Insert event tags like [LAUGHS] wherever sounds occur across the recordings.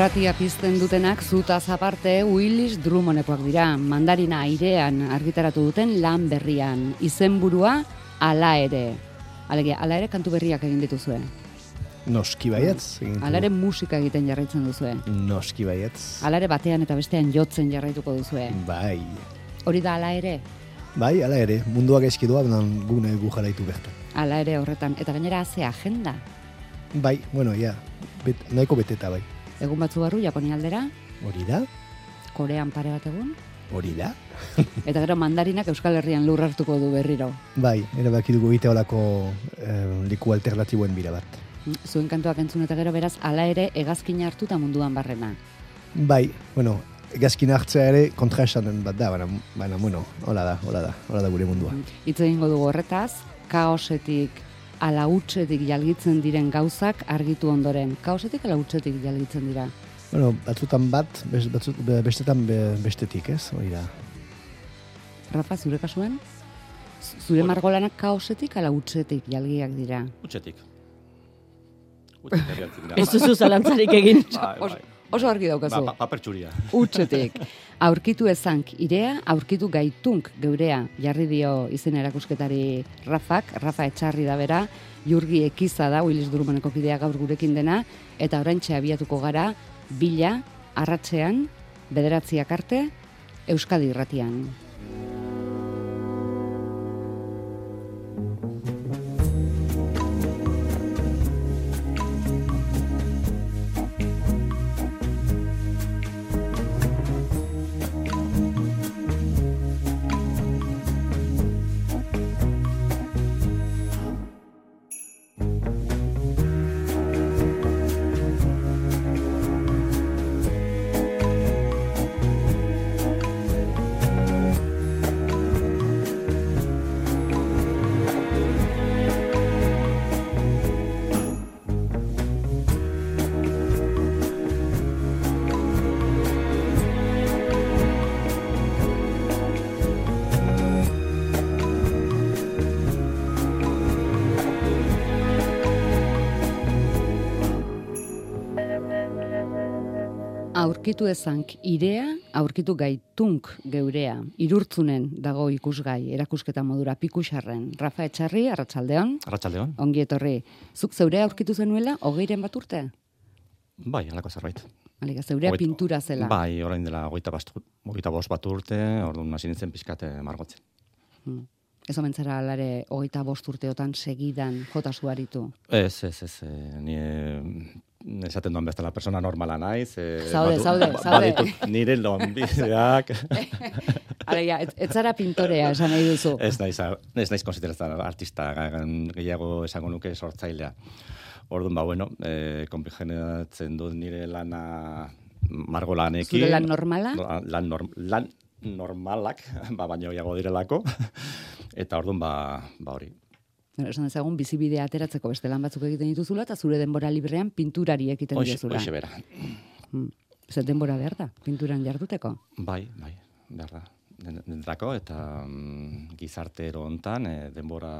Irratia pizten dutenak zuta aparte Willis Drummondekoak dira. Mandarina airean argitaratu duten lan berrian. Izenburua ala ere. Alegia, ala ere kantu berriak egin dituzue. Noski baietz. Ala ere musika egiten jarraitzen duzue. du. Noski baietz. Ala ere batean eta bestean jotzen jarraituko duzue. Bai. Hori da ala ere. Bai, ala ere, munduak eski doa, baina gune gu jaraitu bertan. Ala ere horretan. Eta gainera ze agenda. Bai, bueno, ja, bet, nahiko beteta bai. Egun batzu barru Japonia aldera, Hori da? Korean pare bat egun, Hori da? [LAUGHS] eta gero mandarinak Euskal Herrian lur hartuko du berriro. Bai, erabaki dugu egite olako eh, liku alternatiboen bira bat. Zuen kantuak entzun eta gero beraz, ala ere hegazkina hartuta munduan barrena. Bai, bueno, gazkin hartzea ere kontra esanen bat da, baina, baina bueno, hola da, hola da, hola da gure mundua. Hitz egingo dugu horretaz, kaosetik ala hutsetik jalgitzen diren gauzak argitu ondoren. Kaosetik ala hutsetik jalgitzen dira. Bueno, batzutan bat, batzut, be- bestetan be- bestetik, ez? Hori da. Rafa, zure kasuan? Zure margolanak kaosetik ala hutsetik jalgiak dira. Utxetik. Utxetik. Ez duzu zalantzarik egin. Bai, bai. Oso argi daukazu. Ba, pa, paper txuria. Utsetik. Aurkitu ezank irea, aurkitu gaitunk geurea. Jarri dio izen erakusketari Rafak, Rafa etxarri da bera, Jurgi ekiza da, Willis Drumoneko kidea gaur gurekin dena, eta oraintxe abiatuko gara, bila, arratzean, bederatziak arte, Euskadi irratian. Aurkitu ezank irea, aurkitu gaitunk geurea. Irurtzunen dago ikusgai, erakusketa modura pikusarren. Rafa Etxarri, arratsaldeon. Arratxaldeon? Ongi etorri. Zuk zeure aurkitu zenuela, hogeiren bat urte? Bai, halako zerbait. Aliga, zeurea pintura zela. Bai, orain dela hogeita, bastu, hogeita bost bat urte, orduan hasi nintzen pixkate margotzen. Hmm. Ez omen zara alare hogeita bost urteotan segidan jota zuaritu. Ez, ez, ez, eh, ni eh, esaten duan bezala persona normala naiz. eh, Zaude, badu- zaude, ba- zaude. baditut nire lonbideak. [LAUGHS] Alegia, ez, ez zara pintorea esan nahi duzu. ez naiz, ez naiz konsideratzen artista, gehiago esango nuke sortzailea. Orduan, ba, bueno, eh, konpigenatzen dut nire lana margolanekin. Zure lan normala? No, Lan, norm, lan normalak, [LAUGHS] ba, baino gehiago direlako. [LAUGHS] Eta orduan, ba, ba hori. Bueno, Esan dezagun, bizibidea ateratzeko beste lan batzuk egiten dituzula, eta zure denbora librean pinturari egiten Hoxe, diozula. hoxe bera. Hmm. Zer denbora behar da, pinturan jarduteko. Bai, bai, behar da. Den- Denetako eta mm, gizartero hontan eh, denbora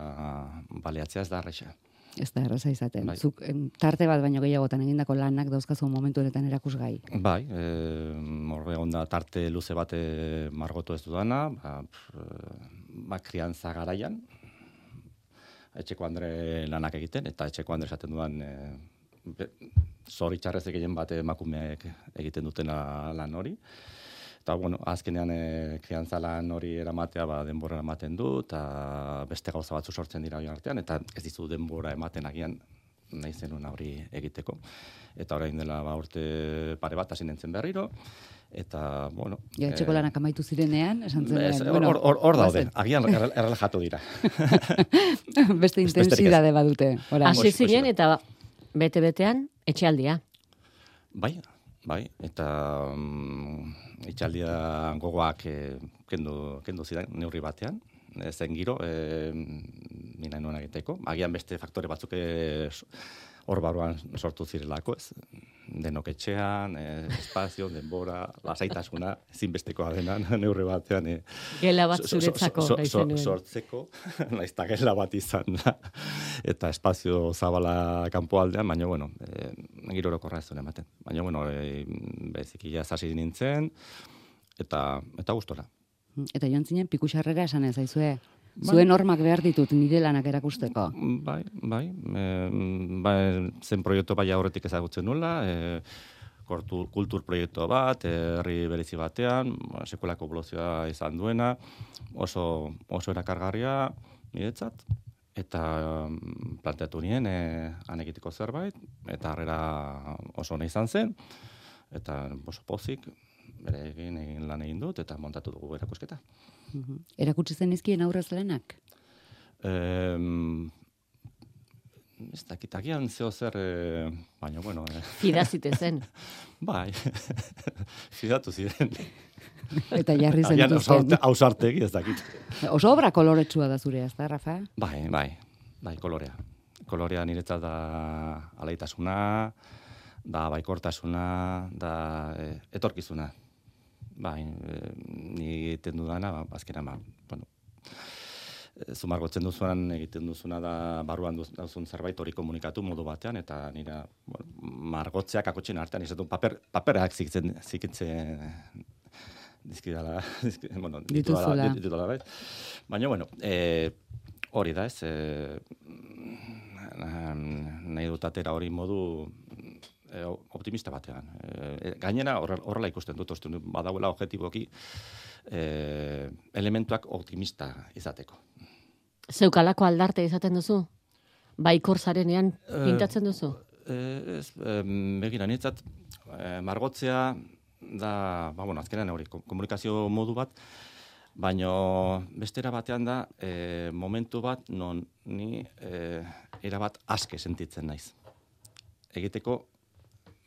baliatzea ez da arraixa. Ez da erraza izaten. Bai. Zuk tarte bat baino gehiagotan egindako lanak dauzkazu momentu honetan erakusgai. Bai, e, horre onda tarte luze bate margotu ez dudana, ba, pff, eh, ba kriantza garaian, etxeko andre lanak egiten, eta etxeko andre esaten dudan e, be, zoritxarrez egiten bat emakumeek egiten dutena lan hori. Eta, bueno, azkenean e, kriantza lan hori eramatea ba, denbora ematen du, eta beste gauza batzu sortzen dira horien artean, eta ez dizu denbora ematen agian nahi zenuen hori egiteko. Eta orain dela ba, urte pare bat hasi nintzen berriro, eta, bueno... Ja, etxeko eh, lanak amaitu zirenean, esan zen. ez, hor, hor, hor, hor daude, agian errel- [LAUGHS] errelajatu dira. [LAUGHS] beste intensidade badute. Hasi ziren eta bete-betean etxealdia. Bai, bai, eta um, itxaldia gogoak eh, kendu, kendu zidan neurri batean, zen giro, eh, mina nuen egiteko. Agian beste faktore batzuk s- hor barruan sortu zirelako, ez? Denok etxean, eh, espazio, denbora, lasaitasuna, ezinbestekoa dena, [LAUGHS] neurri batean. Eh, Gela bat so- so- zuretzako, so- so- zenuen. Sortzeko, [LAUGHS] naiz eta gela bat izan da, eta espazio zabala kanpoaldean, baina, bueno, eh, giro orokorra ez ematen. Baina, bueno, eh, beziki ja hasi nintzen, eta, eta gustora. Eta joan zinen pikuxarrera esan ez zaizue. Zuen hormak behar ditut nire lanak erakusteko. Bai, bai, e, bai, zen proiektu bai aurretik ezagutzen nula, e, kortu, kultur proiektu bat, eh, herri berezi batean, ba, sekulako evoluzioa izan duena, oso, oso erakargarria niretzat, eta planteatu nien e, han egiteko zerbait, eta harrera oso ona izan zen, eta oso pozik, bere egin, lan egin dut, eta montatu dugu erakusketa. Mhm. Erakutsi zen izkien aurrez lanak? Em, ez dakit, agian zeo zer, e, baina, bueno, e, Fidazite zen. [LAUGHS] bai, [LAUGHS] fidatu ziren. Eta jarri zen Agian dituzten. ausarte- ez dakit. Oso obra koloretsua da zurea, ez da, Rafa? Bai, bai, bai, kolorea. Kolorea niretzat da alaitasuna, da baikortasuna, da e, etorkizuna. Bai, e, ni egiten dudana, ba, azkenan, ba, bueno, e, zumargotzen duzuan egiten duzuna da barruan duz- duzun zerbait hori komunikatu modu batean, eta nira bueno, margotzeak akotxen artean, izatun paper, paperak zikitzen, zikitzen dizkidala, [LAUGHS] dizki, bueno, ditudala, ditudala, bai. Baina, bueno, e, hori da, ez, e, nahi dut atera hori modu e, optimista batean. E, gainera horre- horrela ikusten dut, uste dut badauela objetiboki e, elementuak optimista izateko. Zeukalako aldarte izaten duzu? Baikor zarenean pintatzen duzu? E, ez, e, begira, niretzat, e, margotzea da, ba, bueno, azkenean hori, ko- komunikazio modu bat, baino bestera batean da, e, momentu bat non ni e, erabat aske sentitzen naiz. Egiteko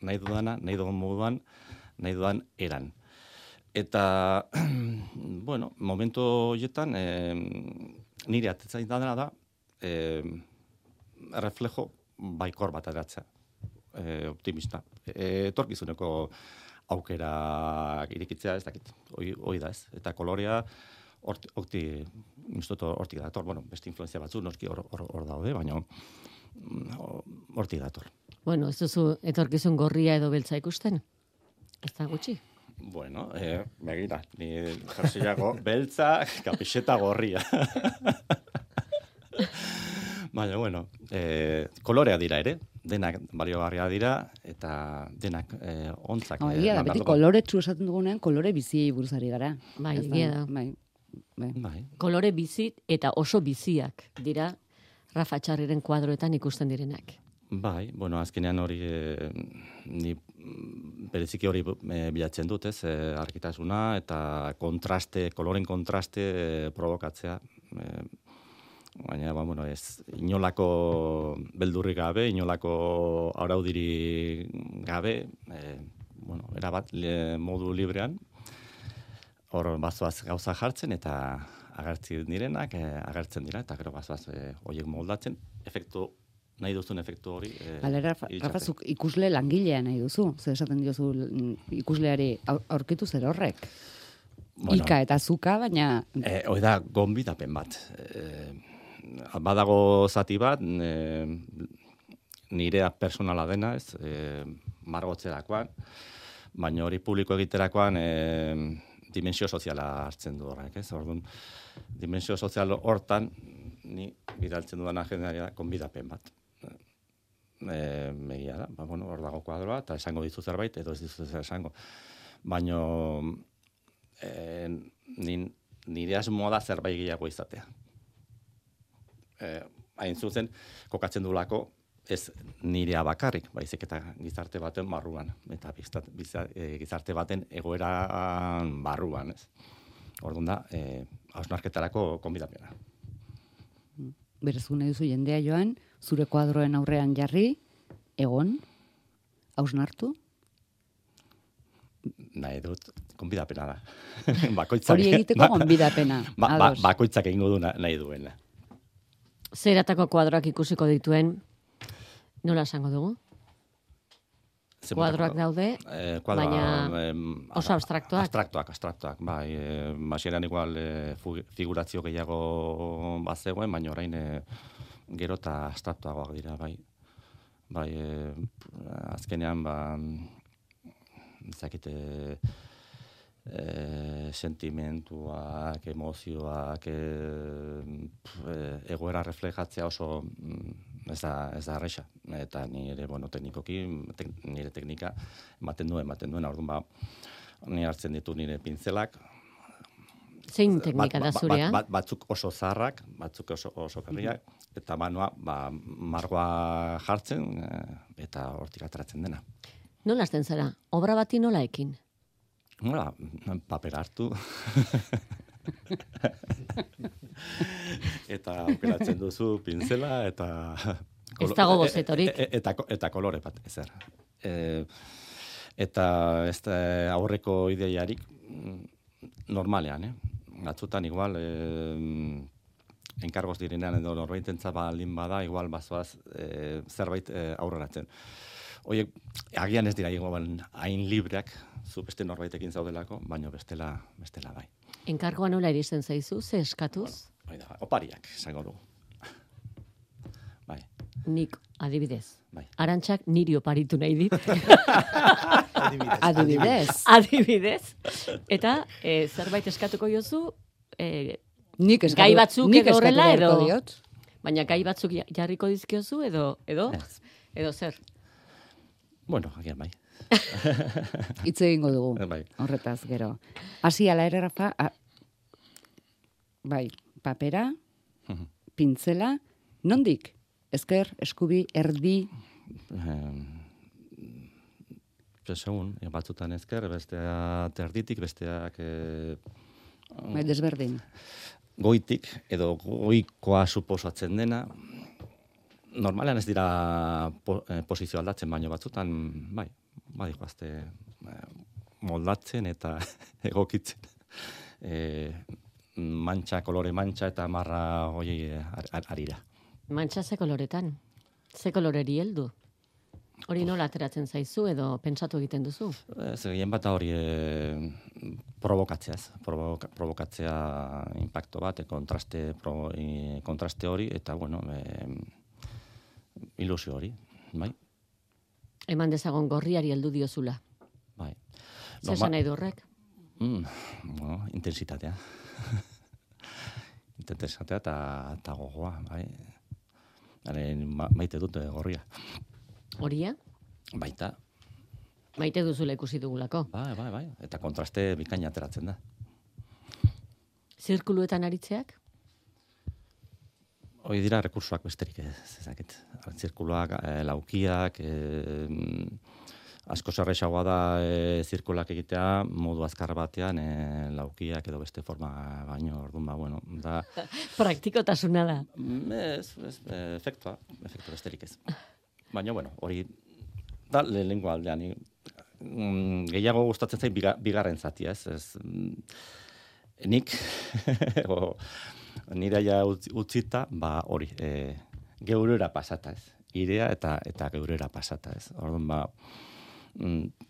nahi dudana, nahi dudan moduan, nahi dudan eran. Eta, [CLEARS THROAT] bueno, momentu horietan, e, nire atetzain dena da, e, reflejo baikor bat ateratzea, e, optimista. Etorkizuneko aukera irikitzea, ez dakit, hoi, hoi da ez. Eta kolorea, horti, horti, hortik dator, bueno, beste influenzia batzu, noski hor, hor, hor daude, baina mm, hortik dator. Bueno, ez duzu etorkizun gorria edo beltza ikusten? Ez da gutxi. Bueno, eh, begira, ni jersiago beltza, kapixeta gorria. [LAUGHS] Baina, bueno, eh, kolorea dira ere, denak baliogarria dira, eta denak eh, ontzak. Hau, eh, da, beti dugu. koloretsu esaten dugunean, kolore biziei buruzari gara. Bai, egia da. Bai, bai. Bai, Kolore bizi eta oso biziak dira Rafa Txarriren kuadroetan ikusten direnak. Bai, bueno, azkenean hori eh, ni bereziki hori eh, bilatzen dut, ez, eh, argitasuna eta kontraste, koloren kontraste eh, provokatzea. Eh, baina, ba, bueno, ez, inolako beldurri gabe, inolako araudiri gabe, eh, bueno, erabat le, modu librean, hor bazoaz gauza jartzen eta agertzen direnak, eh, agertzen dira, eta gero bazoaz eh, horiek moldatzen, efektu, nahi duzun efektu hori. Eh, Bale, Rafa, iritsatzen. Rafa, zuk ikusle langilea nahi duzu. Zer esaten diozu mm, ikusleari aur- aurkitu zer horrek. Ika eta zuka, baina Eh, hoi da, gonbidapen bat. Eh, badago zati bat, eh, nirea personala dena, ez, eh, margotzerakoan, baina hori publiko egiterakoan eh, dimensio soziala hartzen du horrek, ez? Orduan, dimensio sozial hortan, ni bidaltzen dudan agendaria da, gonbidapen bat. E, megia da, ba, bueno, hor dago kuadroa, eta esango dizu zerbait, edo ez dizu zer esango. Baina, e, nin, nire asmoa da zerbait gehiago izatea. E, hain zuzen, kokatzen dulako, ez nirea bakarrik, baizik eta gizarte baten barruan, eta biztat, biza, e, gizarte baten egoeran barruan, ez. Orduan da, e, hausnarketarako konbidapena. berezun nahi duzu jendea joan, zure kuadroen aurrean jarri, egon, hausnartu, Nahi dut, konbidapena da. [LAUGHS] bakoitzak, hori egiteko [LAUGHS] [LAUGHS] ba, ba, ados. bakoitzak egingo du na- nahi duena. Zeratako kuadroak ikusiko dituen Nola esango dugu? Ze Kuadroak daude, Eh, kuadroa, baina em, oso abstraktuak. Abstraktuak, abstraktuak, bai. E, Masieran igual e, fu- figurazio gehiago bazegoen, baina orain e, gero eta abstraktuagoak dira, bai. Bai, e, azkenean, ba, ezakite, e, sentimentuak, emozioak, e, pf, e, egoera reflejatzea oso mm, ez da, ez da arresa. Eta ni ere, bueno, teknikoki, tek, nire teknika ematen duen, ematen duen, orduan ba, ni hartzen ditu nire pintzelak, zein teknika Bat- da zurea? Bat, bat, batzuk oso zaharrak, batzuk oso, oso kerriak, eta manoa, ba, margoa jartzen, eh, eta hortik ateratzen dena. Nola hasten zara? Obra bati nola ekin? Nola, paper hartu. [LAUGHS] eta aukeratzen duzu pinzela eta Ez dago bozetorik. e- e- eta, eta kolore bat ezer. E, eta ez da aurreko ideiarik mm, normalean, eh? Batzutan igual e, enkargoz direnean edo norbaitentza baldin bada, igual bazoaz e, zerbait e, aurreratzen. Oiek, agian ez dira igual hain libreak, zu beste norbaitekin zaudelako, baino bestela, bestela bai. Enkargoa nola iristen zaizu, ze eskatuz? Hoi da, opariak, esango dugu. [LAUGHS] Bai, Nik, adibidez. bai. Arantxak niri oparitu nahi dit. [LAUGHS] Adibidez. Adibidez. adibidez. Eta e, zerbait eskatuko jozu, e, Nik eskatu, Gai batzuk nik edo horrela, edo- diot. baina gai batzuk ja- jarriko dizkiozu, edo, edo, Ez. edo zer. Bueno, agian bai. [LAUGHS] Hitz egingo dugu. [LAUGHS] Bai. Horretaz gero. Hasi ala ere Rafa, a, bai, papera, pintzela, nondik? Ezker, eskubi, erdi, Eh, segun, eh, batzutan ezker, bestea terditik, besteak eh, bai, desberdin. Goitik, edo goikoa suposatzen dena. Normalean ez dira po, eh, posizio aldatzen, baino batzutan, bai, bai, guazte eh, moldatzen eta [LAUGHS] egokitzen. Eh, mantxa, kolore mantxa eta marra hoi ar, ar, arira. Mantxa ze koloretan? Ze koloreri heldu? Hori nola ateratzen zaizu edo pentsatu egiten duzu? Ez, gehien bat hori e, provokatzeaz, provoka, provokatzea impacto bat, e, kontraste, pro, e, kontraste hori, eta, bueno, e, ilusio hori, bai, Eman dezagon gorriari heldu diozula. bai. Zer esan nahi horrek? Mm, bueno, intensitatea. [LAUGHS] intensitatea eta, gogoa, bai. Haren, ma, maite dut eh, gorria. Horia? Baita, Maite duzula ikusi dugulako. bai, bai, bai. Eta kontraste bikaina ateratzen da. Zirkuluetan aritzeak? Hoi dira rekursoak besterik ez, ezaket. Zirkuloak, eh, laukiak, eh, asko zerrexagoa da eh, zirkulak egitea, modu azkar batean, eh, laukiak edo beste forma baino, orduan ba, bueno, da, [LAUGHS] Praktikotasuna da. mm, ez, ez, efektua, efektu besterik ez. Baina, bueno, hori, da, lehenengo aldean, mm, gehiago gustatzen zait biga, bigarren zatia, ez, ez, mm, nik, [LAUGHS] o, nire ja utzi- utzita, ba, hori, e, geurera pasata, ez, irea eta eta geurera pasata, ez, orduan, ba, mm,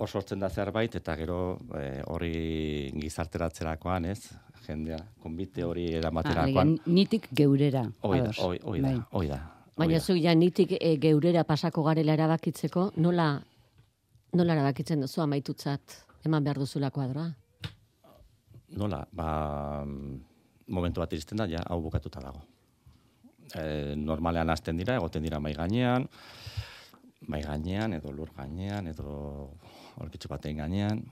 hor sortzen da zerbait, eta gero e, hori gizarteratzerakoan, ez, jendea, konbite hori Ah, eramaterakoan, alegia, nitik geurera. hoi da, hoi da, Bai. hoi da. Baina zu ja nitik e, geurera pasako garela erabakitzeko, nola, nola erabakitzen duzu amaitutzat eman behar duzula kuadroa? Nola, ba, momentu bat iristen da, ja, hau bukatuta dago. E, normalean hasten dira, egoten dira mai gainean, mai gainean, edo lur gainean, edo orkitxo baten gainean,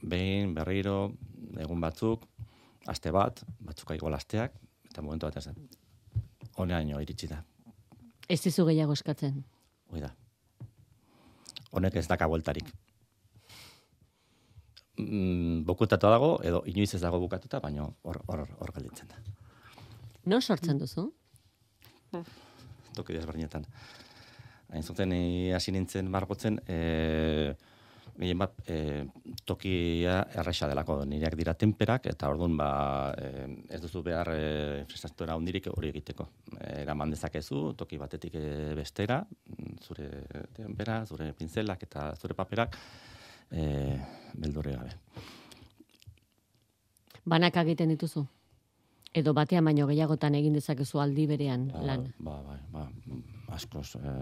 behin, berriro, egun batzuk, aste bat, batzuk igual asteak, eta momentu bat ez honeaino iritsi da, Ez dizu gehiago eskatzen. hoi da. Honek ez daka bueltarik. Mm, bukutatu dago, edo inoiz ez dago bukatuta, baina hor, hor, hor gelditzen da. Non sortzen duzu? toki desberdinetan. Hain zuten, eh, hasi nintzen margotzen, e, gehien bat, e, tokia erresa delako nireak dira temperak, eta orduan ba, e, ez duzu behar e, fresatora hundirik hori egiteko. E, eraman dezakezu, toki batetik e, bestera, zure tempera, zure pinzelak eta zure paperak, e, beldure gabe. Banak egiten dituzu? Edo batean baino gehiagotan egin dezakezu aldi berean lan? Ba, ba, ba, askoz, e,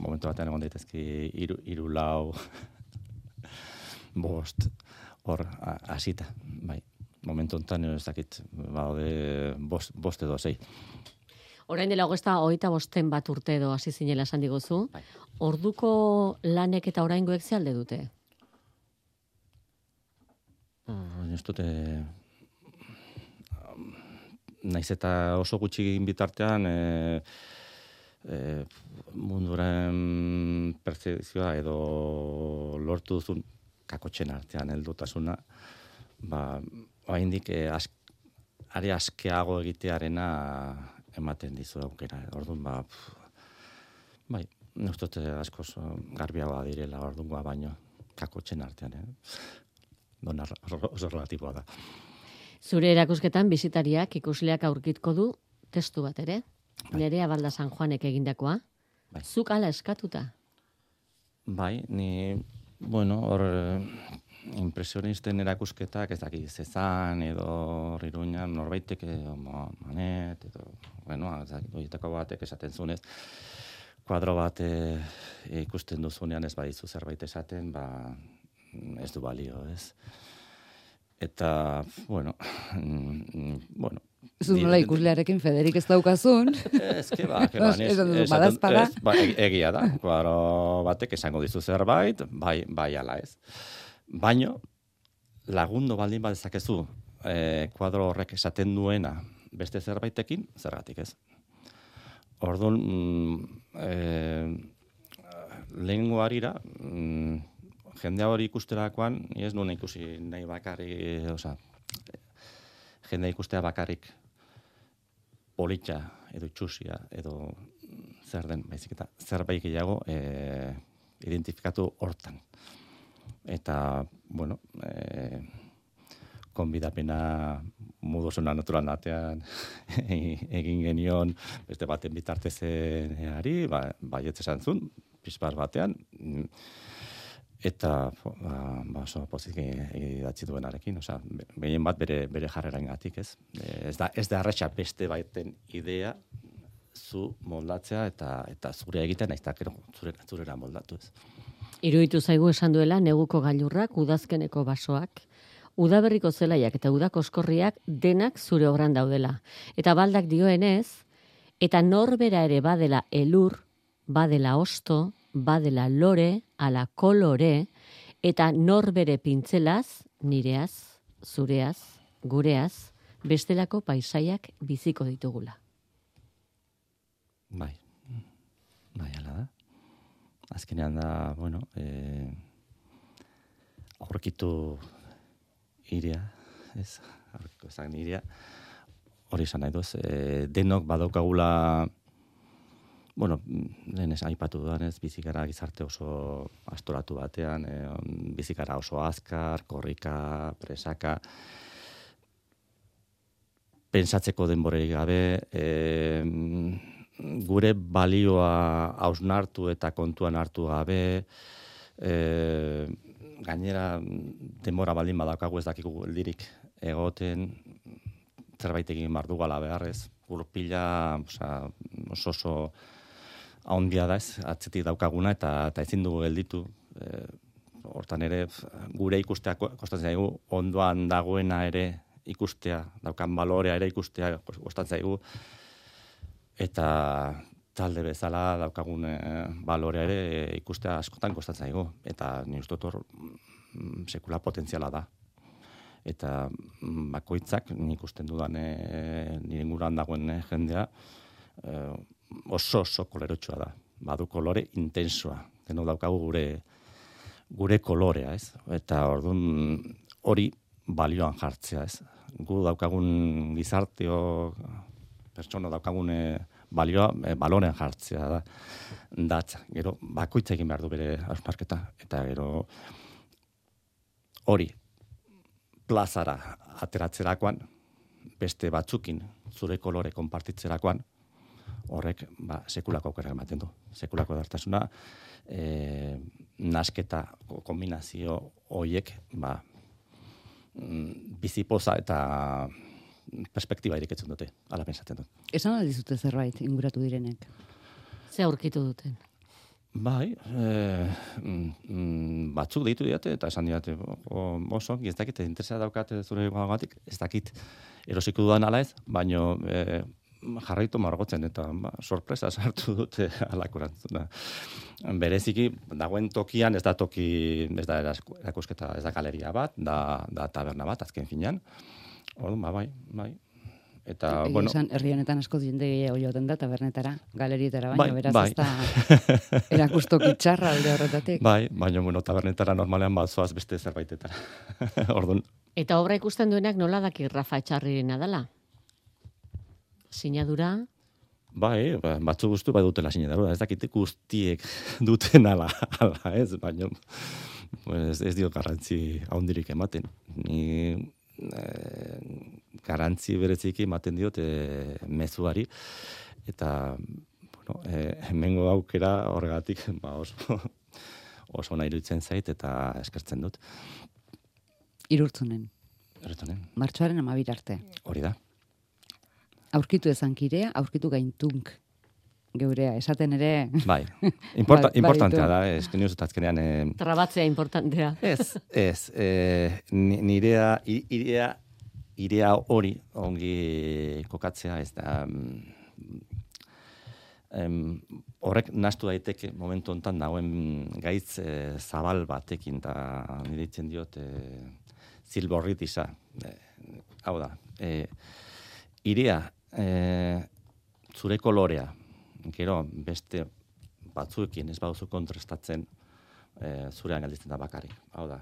momentu batean egon daitezki iru, iru lau, bost, hor, hasita, bai. Momentu enten, ez dakit, baude, bost, bost edo zei. Orain dela hogesta hogeita bosten bat urte edo hasi zinela esan diguzu. Bai. Orduko lanek eta oraingoek ze alde dute? Uh, ez dute, naiz eta oso gutxi egin bitartean, e, e, munduren percepzioa edo lortu duzun kakotxen artean heldutasuna, ba, oraindik e, as, are askeago egitearena ematen dizu aukera. Orduan ba, pff, bai, uste askoz garbiagoa direla ordungoa baino kakotxen artean, eh? Dona oso relatiboa da. Zure erakusketan bizitariak ikusleak aurkitko du testu bat ere. Bai. Nerea Balda San Juanek egindakoa. Bai. Zuk ala eskatuta. Bai, ni, bueno, hor eh, impresionisten erakusketak ez daki zezan edo hor iruñan norbaitek edo ma- manet edo, bueno, ez dakit, horietako batek esaten zunez, kuadro bat eh, ikusten duzunean ez badizu zerbait esaten, ba, ez du balio, ez? Eta, bueno, [CLEARS THROAT] mm, bueno, Zu Ni- nola ikuslearekin Federik ez daukazun. [LAUGHS] Ez que ba, que ba, ez, ba, eg- egia da, kuadro batek esango dizu zerbait, bai, bai ala ez. Baino, lagundo baldin badezakezu, eh, kuadro horrek esaten duena beste zerbaitekin, zergatik ez. Orduan, mm, eh, lehengo harira, mm, jendea hori ikusterakoan, ez nuen ikusi nahi bakarri, oza, jendea ikustea bakarrik politxa edo itxusia edo zer den, baizik eta zerbait gehiago e, identifikatu hortan. Eta, bueno, e, konbidapena modu zona natural natean [LAUGHS] egin genion beste baten bitartezenari, ba, baietz esan zuen, pizbar batean, mm, eta ba, ba oso pozik idatzi duenarekin, osea, be- behien bat bere bere jarreraengatik, ez? Ez da ez da erretxa beste baiten idea zu moldatzea eta eta zure egiten naiz eta gero zure zurera moldatu, ez? Iruditu zaigu esan duela neguko gailurrak, udazkeneko basoak, udaberriko zelaiak eta udako oskorriak denak zure obran daudela. Eta baldak dioenez, eta norbera ere badela elur, badela osto, badela lore, ala kolore, eta norbere pintzelaz, nireaz, zureaz, gureaz, bestelako paisaiak biziko ditugula. Bai. Bai, ala da. Azkenean da, bueno, eh aurkitu iria, ez? Aurkitu ezan iria. Hori esan nahi duz, e, denok badaukagula bueno, lehen esan aipatu dudanez, bizikara gizarte oso astoratu batean, e, bizikara oso azkar, korrika, presaka, pensatzeko denborerik gabe, e, gure balioa hausnartu eta kontuan hartu gabe, e, gainera denbora baldin badaukagu ez dakigu geldirik egoten, zerbait egin behar dugala beharrez, gurpila, oso oso haundia da ez, atzetik daukaguna eta, eta ezin dugu gelditu. E, hortan ere, gure ikustea ko- kostatzen zaigu, ondoan dagoena ere ikustea, daukan balorea ere ikustea kostatzen zaigu, eta talde bezala daukagun e, balorea ere e, ikustea askotan kostatzen zaigu, eta ni uste dut mm, sekula potentziala da. Eta mm, bakoitzak nik ikusten dudan e, nire dagoen e, jendea, e, oso oso kolerotxua da. Badu kolore intensoa. Denok daukagu gure gure kolorea, ez? Eta orduan hori balioan jartzea, ez? Gu daukagun gizarteo pertsona daukagun balioa e, balonen jartzea da datza. Gero, bakoitza egin behar du bere ausmarketa. Eta gero, hori, plazara ateratzerakoan, beste batzukin zure kolore konpartitzerakoan, horrek ba, sekulako aukera ematen du. Sekulako dartasuna, e, nasketa kombinazio hoiek ba, mm, bizipoza eta perspektiba iriketzen dute, ala pensatzen dut. Esan aldizute zerbait inguratu direnek? Ze aurkitu duten? Bai, e, mm, batzuk deitu diate eta esan diate oso, ez dakit, interesa daukat zure guagatik, ez dakit erosiko dudan ala ez, baino e, jarraitu margotzen eta ba, sorpresa sartu dute [LAUGHS] alakorantzuna. Bereziki, dagoen tokian, ez da toki, ez da erakusketa, ez da galeria bat, da, da taberna bat, azken finean. Orduan, ba, bai, bai. Eta, Egi bueno... Esan, herri honetan asko jende joaten da, tabernetara, galerietara, baina Bai, beraz bai. ez da [LAUGHS] erakustoki txarra alde horretatik. Bai, baina, bueno, tabernetara normalean bazoaz beste zerbaitetara. [LAUGHS] Orduan, Eta obra ikusten duenak nola daki Rafa Etxarrirena dela? Sinadura, bai, ba, batzu guztu bai dutela sinadura, ez dakite guztiek [LAUGHS] duten ala, ala ez, baina pues, ez dio garrantzi haundirik ematen. Ni eh, garantzi bereziki ematen diot eh, mezuari, eta bueno, eh, hemengo aukera horregatik [LAUGHS] ba, oso, oso nahi iruditzen zait eta eskertzen dut. Irurtzunen, Erretonen, martxoaren amabir arte. hori da. Aurkitu ezankirea, aurkitu gaintunk geurea. Esaten ere, Bai, Importa, [LAUGHS] Bai, importantea da, ez, ni uste azkenean, eh, trabatzea importantea. Ez, ez. E, nirea, irea, irea hori ongi kokatzea, ez da... mm, em, horrek nastu daiteke momentu hontan dagoen gaitz e, zabal batekin, da nire ditzen diot e, zilborritisa. E, hau da, e, irea, e, zure kolorea, gero beste batzuekin ez baduzu kontrastatzen, e, zurean gelditzen da bakarrik. Hau da,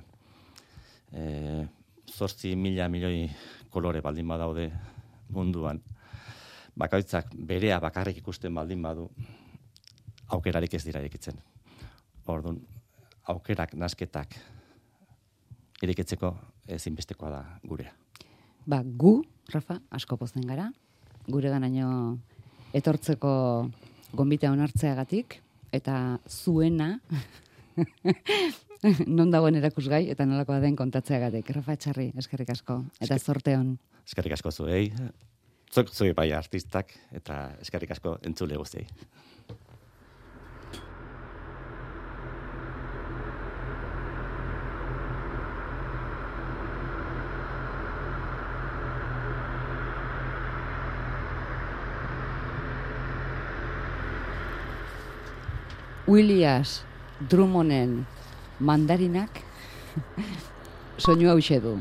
e, zortzi mila milioi kolore baldin badaude munduan, bakoitzak berea bakarrik ikusten baldin badu, aukerarik ez dira irekitzen. Orduan, aukerak, nasketak, irekitzeko ezinbestekoa da gurea. ba, gu, Rafa, asko pozen gara, gure ganaino etortzeko gombita onartzeagatik, eta zuena, [LAUGHS] non dagoen erakusgai, eta nolakoa den kontatzeagatik. Rafa Etxarri, eskerrik asko, eta zorte hon. Eskerrik asko zuei, zuk zuei bai artistak, eta eskerrik asko entzule guztiei. Williams Drummonden mandarinak soinu hau du.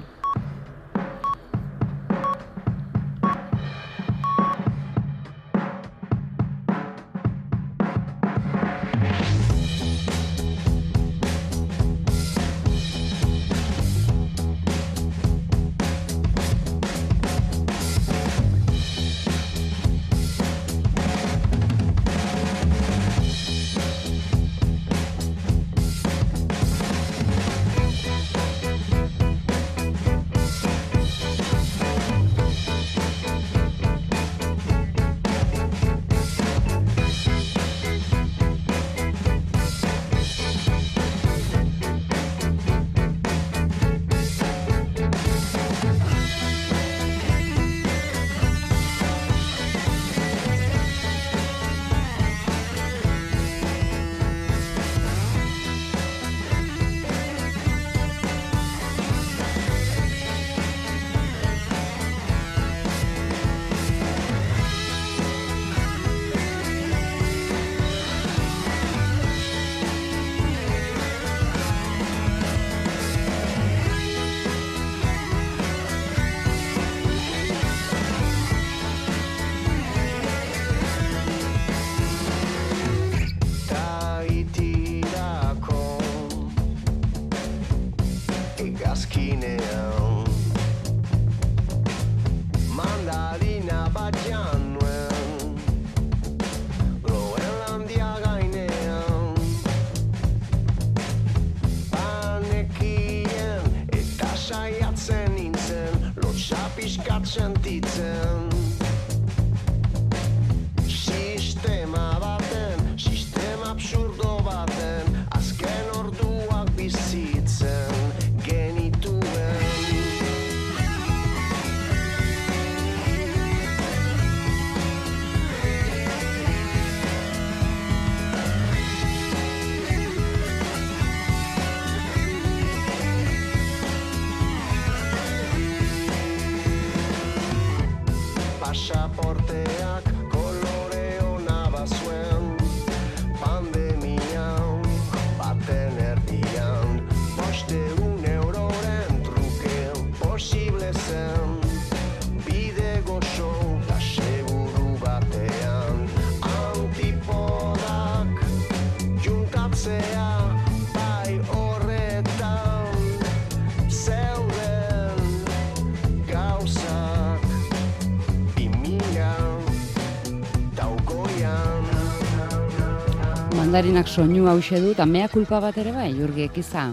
Mandarinak soinu hause du, eta mea kulpa bat ere bai, jurgi ekiza,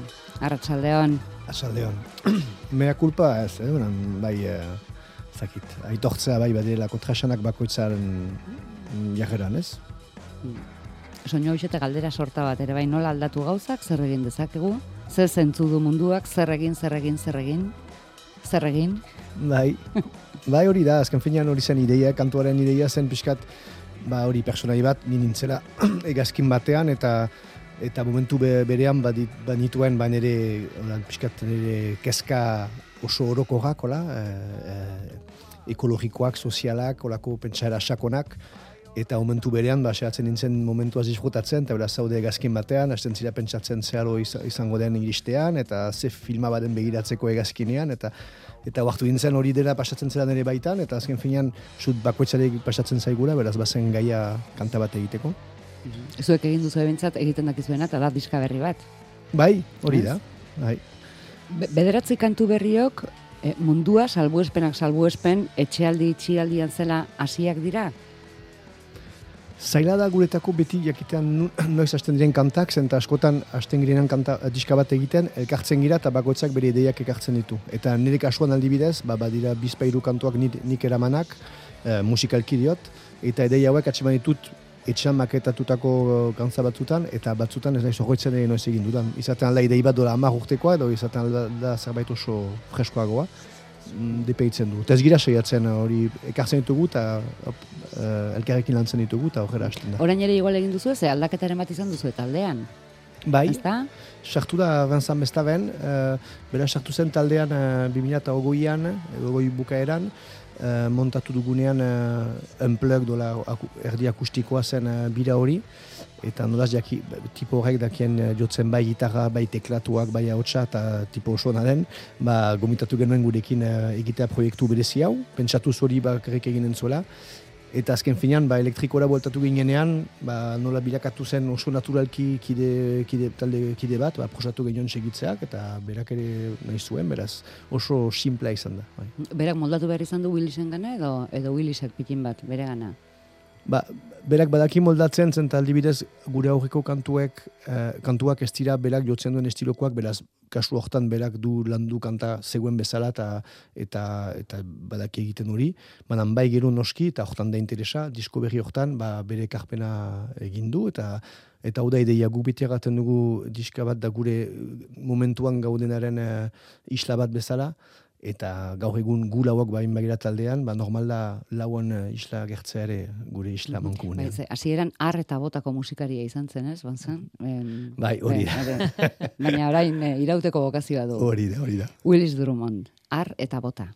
arratsaldeon. Azaldeon. [CLEARS THROAT] Mea kulpa ez, eh? Beran, bai, eh, zakit, aitortzea bai badirela kontrasanak bakoitzaren jajeran, ez? Soinu hause eta galdera sorta bat ere bai, nola aldatu gauzak, zer egin dezakegu, zer zentzu du munduak, zer egin, zer egin, zer egin, zer egin, Bai, [LAUGHS] bai hori da, azken finean hori zen ideia, kantuaren ideia zen pixkat, ba hori personai bat, ni nintzela [CLEARS THROAT] egazkin batean, eta eta momentu be, berean badit, banituen ba nire, hola, pixkat nire kezka oso orokorrak, hola, e, e, ekologikoak, sozialak, holako pentsara sakonak, eta momentu berean, ba, sehatzen nintzen momentuaz disfrutatzen, eta beraz zaude egazkin batean, hasten zira pentsatzen zeharo iz- izango den iristean, eta ze filma baden begiratzeko egazkinean, eta eta oartu nintzen hori dela pasatzen zela nire baitan, eta azken finean, sut bakoitzarek pasatzen zaigula, beraz bazen gaia kanta bat egiteko. zuek egin duzu ebintzat egiten dakizuena, eta da diska berri bat. Bai, hori da. Bai. Be- Bederatzi kantu berriok, e, mundua salbuespenak salbuespen, etxealdi itxialdian zela hasiak dira. Zaila da guretako beti jakitean [CLEARS THROAT] noiz hasten diren kantak, zen eta askotan hasten girenan kanta diska bat egiten, elkartzen gira eta bakoitzak bere ideiak ekartzen ditu. Eta nire kasuan aldibidez, ba, badira bizpairu kantuak nik, nik eramanak, e, musikalki diot, eta ideia hauek atseman ditut etxan maketatutako gantza batzutan, eta batzutan ez naiz horretzen ere noiz egin dudan. Izaten alda idei bat dola hamar urtekoa, edo izaten alda da zerbait oso freskoagoa, depeitzen du. Ez gira saiatzen hori ekartzen ditugu eta eh, elkarrekin lantzen ditugu eta horrela hasten da. Orain ere igual egin duzu, ze aldaketaren bat izan duzu taldean. Bai, Ezta? sartu da Vincent Bestaben, uh, bera sartu zen taldean uh, 2008an, edo goi bukaeran, eh, montatu dugunean uh, unplug dola aku, erdi akustikoa zen uh, bira hori, eta nolaz jaki, tipo horrek dakien eh, jotzen bai gitarra, bai teklatuak, bai haotxa eta tipo oso den, ba, gomitatu genuen gurekin uh, egitea proiektu berezi hau, pentsatu hori bakarrik eginen zuela, Eta azken finean, ba, elektrikora bueltatu ginenean, ba, nola bilakatu zen oso naturalki kide, kide, talde kide bat, ba, prosatu genion segitzeak, eta berak ere nahi zuen, beraz oso simplea izan da. Bai. Berak moldatu behar izan du Willisen gana edo, edo Willisek pikin bat, bere gana. Ba, berak badaki moldatzen zen eta aldibidez gure aurreko kantuek, eh, kantuak ez dira berak jotzen duen estilokoak, beraz kasu hortan berak du landu kanta zegoen bezala eta eta eta badaki egiten hori, banan bai gero noski eta hortan da interesa, disko berri hortan ba, bere karpena egin du eta eta hau da ideia guk dugu diska bat da gure momentuan gaudenaren eh, isla bat bezala, eta gaur egun gu lauak bain bagira taldean, ba normal da lauan eh, isla gertzea ere gure isla mankomunean. Bai, hasieran ar eta botako musikaria izan zen, ez, bantzen? Em, Bai, hori da. bai, bai. Baina orain eh, irauteko bokazioa du. Hori da, hori da. Willis Drummond, ar eta bota.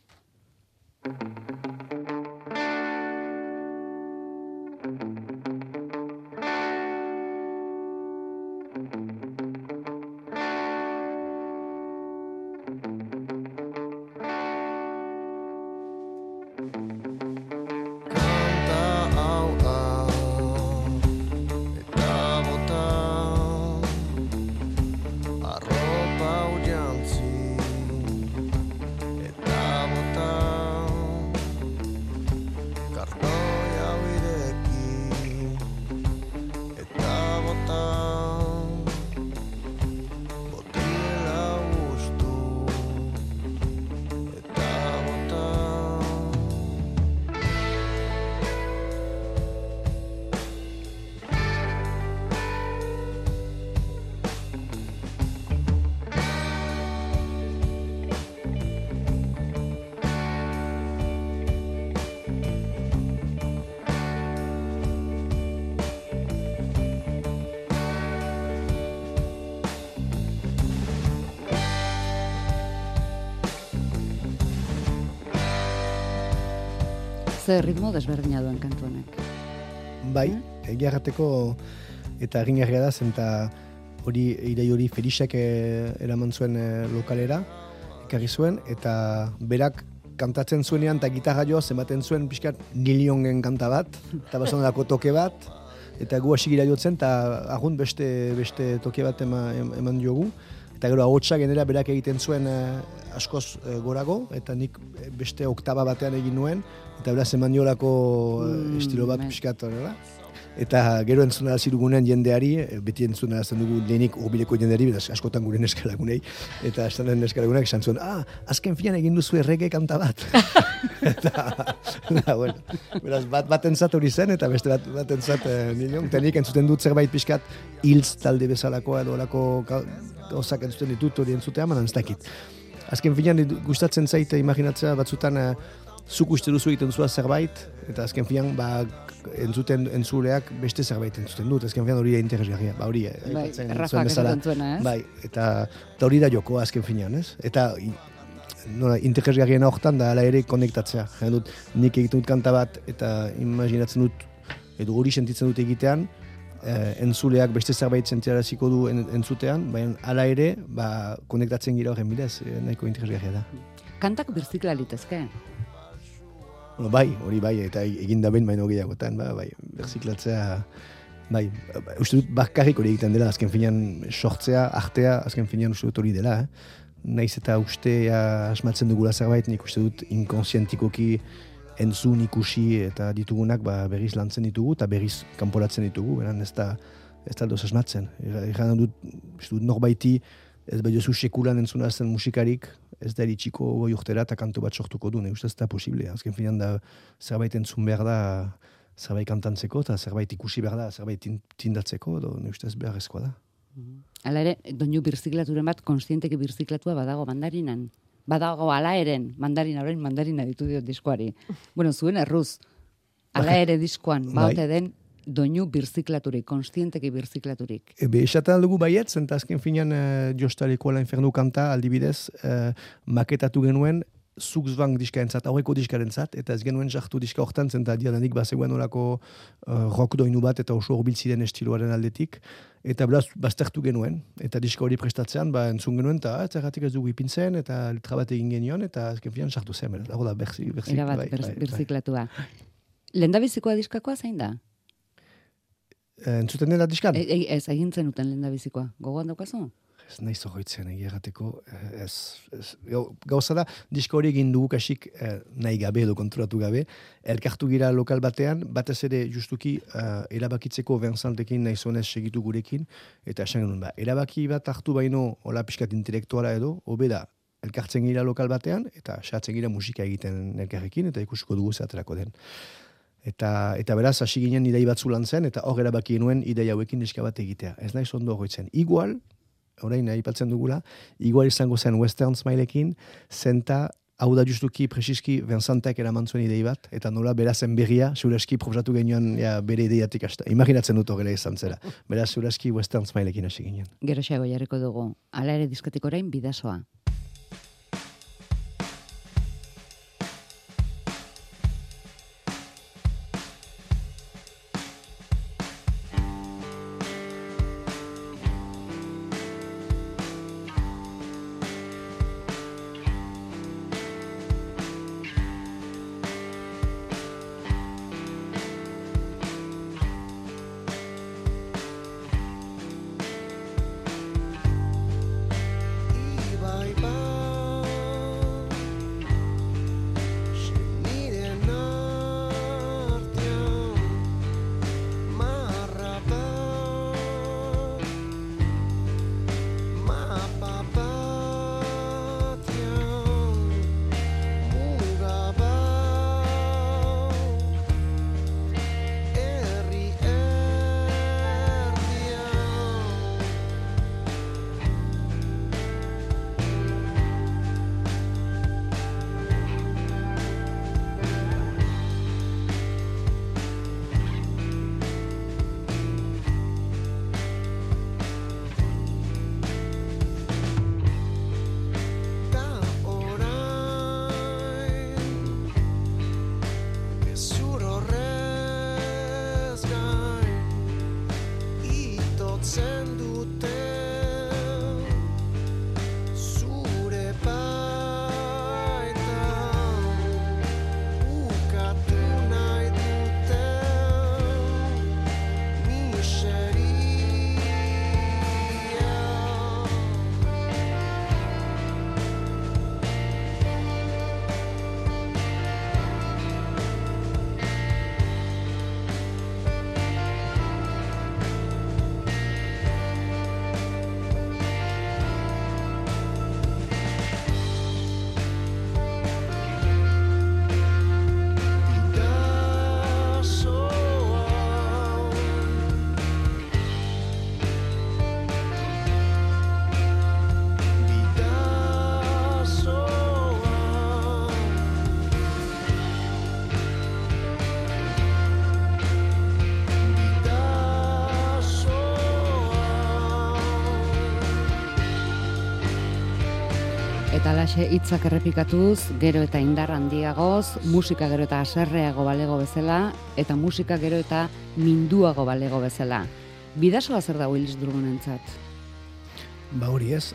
Ze ritmo desberdina duen kantu honek. Bai, egia errateko eta egingarria da, zen eta hori idei hori Felixek eh, eraman zuen eh, lokalera, ekarri zuen, eta berak kantatzen zuenean eta gitarra joaz ematen zuen pixkat giliongen kanta bat, eta basonadako toke bat, eta gu hasi gira jotzen, eta agun beste, beste toke bat ema, em- eman diogu, eta gero ahotsa genera berak egiten zuen eh, askoz eh, gorago, eta nik eh, beste oktaba batean egin nuen, eta beraz eman diolako eh, Mm, estilo bat pixkat. Eta gero entzuna zirugunen jendeari, eh, beti entzuna zen dugu lehenik urbileko jendeari, beraz askotan gure neskalagunei, eta estanen neskalagunak esan zuen, ah, azken fian egin duzu errege kanta bat. [LAUGHS] eta, na, bueno, beraz, bat batentzat hori zen, eta beste bat batentzat eh, nilion, eta entzuten dut zerbait pixkat hiltz talde bezalakoa edo olako ga- gauzak entzuten ditut hori entzutea, manan ez dakit. Azken finan gustatzen zaite imaginatzea batzutan eh, zuk uste duzu egiten zua zerbait, eta azken finan ba, entzuten entzuleak beste zerbait entzuten dut, azken finan hori da interesgarria, ba hori, eh, Bai, aipatzen zuen Rafak bezala. esaten zuena, ez? Bai, eta, eta hori da jokoa azken finan, ez? Eta nola, interesgarriena hortan da ala ere konektatzea. Jaten dut, nik egiten dut kanta bat eta imaginatzen dut, edo hori sentitzen dut egitean, eh, entzuleak beste zerbait sentiaraziko du en, entzutean, baina hala ere, ba, konektatzen gira horren bidez, eh, nahiko interesgarria da. Kantak birzikla litezke. Bueno, bai, hori bai, eta egin da behin baino gehiagotan, ba, bai, berziklatzea, bai, uste dut bakarrik hori egiten dela, azken finean sortzea, artea, azken finean uste dut hori dela, eh? Naiz eta ustea asmatzen dugula zerbait, nik uste dut inkonsientikoki entzun ikusi eta ditugunak ba, berriz lantzen ditugu eta berriz kanporatzen ditugu, beran ez da, ez da doz asmatzen. Egan dut, dut norbaiti ez bai jozu sekulan entzuna zen musikarik, ez da eritxiko goi urtera eta kantu bat sortuko du, ne uste ez da posible. Azken finan da zerbait entzun behar da zerbait kantantzeko eta zerbait ikusi behar da zerbait tin- tindatzeko, edo ne ustez beharrezkoa da. Hala ere, doinu birziklaturen bat konstienteki birziklatua badago mandarinan. Badago ala eren, mandarina, orain mandarina ditu diot diskoari. [LAUGHS] bueno, zuen erruz. Ala ere diskoan, Bai. baute den doinu birziklaturik, konstienteki birziklaturik. E, be, esaten dugu baiet, zenta azken finan uh, Jostaleko la Infernu kanta aldibidez uh, maketatu genuen Zuxbank diskarentzat, aurreko diskarentzat, eta ez genuen jartu diska hortan, zenta diadanik bazegoen olako uh, rock doinu bat eta oso horbiltziren estiloaren aldetik, eta beraz baztertu genuen, eta diska hori prestatzean, ba, entzun genuen, eta "Ah, zergatik ez dugu ipintzen, eta letra bat egin genion, eta azken finan sartu zen, beraz, dago da, berzi, berzi, Era bat bai, bai, bai. Lendabizikoa diskakoa zein da? Eh, Entzuten dela diskan? E, e, ez, egin zenuten lendabizikoa. Gogoan daukazu? Ez nahi zogoitzen egia errateko, eh, ez, ez, gau- gauza da, disko hori egin dugu kasik eh, nahi gabe edo konturatu gabe, elkartu gira lokal batean, batez ere justuki eh, erabakitzeko Vincenttekin nahi zonez segitu gurekin, eta esan genuen, ba, erabaki bat hartu baino, hola pixkat intelektuala edo, hobe da, elkartzen gira lokal batean, eta satzen gira musika egiten elkarrekin, eta ikusiko dugu zeaterako den. Eta, eta beraz, hasi ginen idei batzu lan zen, eta hor erabaki nuen idei hauekin diska bat egitea. Ez naiz ondo goitzen. Igual, orain aipatzen dugula, igual izango zen Western Smileekin, zenta hau da justuki presiski Vincentek eraman zuen idei bat, eta nola berazen berria, zuraski proposatu genioan ja, bere ideiatik hasta. Imaginatzen dut horrela izan zera. Beraz, zuraski Western Smileekin hasi ginen. Gero xago jarriko dugu. Hala ere diskotik orain bidasoa. Alaxe hitzak errepikatuz, gero eta indar handiagoz, musika gero eta aserreago balego bezala, eta musika gero eta minduago balego bezala. Bidasoa zer da Willis Drummondentzat? Ba hori ez,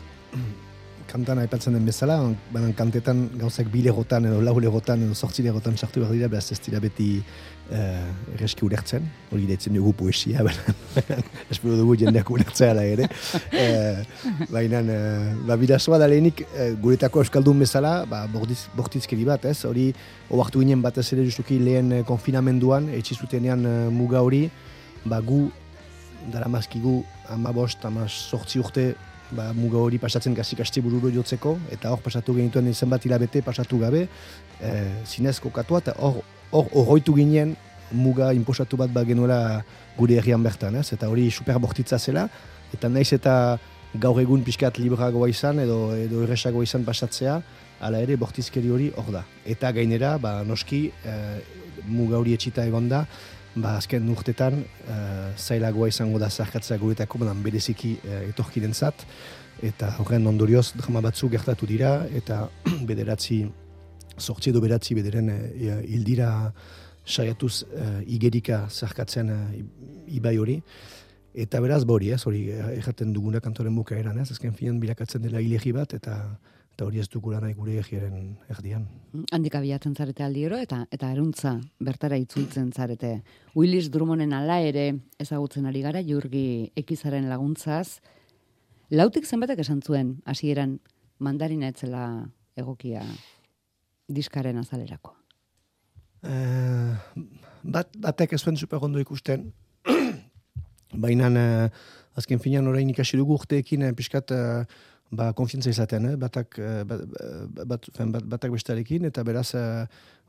kantan aipatzen den bezala, banan kantetan gauzak bilegotan edo lau legotan edo sortzi legotan sartu behar dira, beraz ez dira beti uh, erreski ulertzen, hori deitzen dugu poesia, [LAUGHS] espero dugu jendeak ulertzea da ere. Uh, baina, uh, ba, bidazoa da lehenik uh, guretako euskaldun bezala, ba, bordiz, bortizkeri bat, ez, hori oartu ginen batez ere justuki lehen uh, konfinamenduan, etxizutenean uh, muga hori, ba, gu dara mazkigu ama bost, ama sortzi urte ba, muga hori pasatzen gazik aste bururo jotzeko, eta hor pasatu genituen izan bat hilabete pasatu gabe, e, zinez kokatua, eta hor hor horroitu ginen muga inposatu bat bagenuela gure herrian bertan, ez? eta hori super bortitza zela, eta naiz eta gaur egun pixkat libragoa izan, edo, edo erresagoa izan pasatzea, hala ere bortizkeri hori hor da. Eta gainera, ba, noski, e, muga hori etxita egonda, ba, azken urtetan e, zailagoa izango da zarkatzea guretako, baina bereziki e, etorkirentzat, eta horren ondorioz drama batzu gertatu dira, eta [CLEARS THROAT] bederatzi, sortzi edo beratzi bederen e, hildira saiatuz e, igerika zarkatzen e, ibai hori, Eta beraz bori, ez, hori erraten duguna kantoren bukaeran, ez, azken finan bilakatzen dela hilegi bat, eta eta hori ez dugula nahi gure egiaren erdian. Handik abiatzen zarete aldiero, eta eta eruntza bertara itzultzen zarete. Willis Drummonden ala ere ezagutzen ari gara, jurgi ekizaren laguntzaz. Lautik zenbatek esan zuen, hasieran mandarina etzela egokia diskaren azalerako. Eh, bat, batek ez zuen super ondo ikusten, [CLEARS THROAT] baina uh, azken finan orain ikasi dugu urteekin uh, pixkat uh, ba, konfientza izaten, eh? batak, uh, bat, bat, bat, batak bestarekin, eta beraz uh,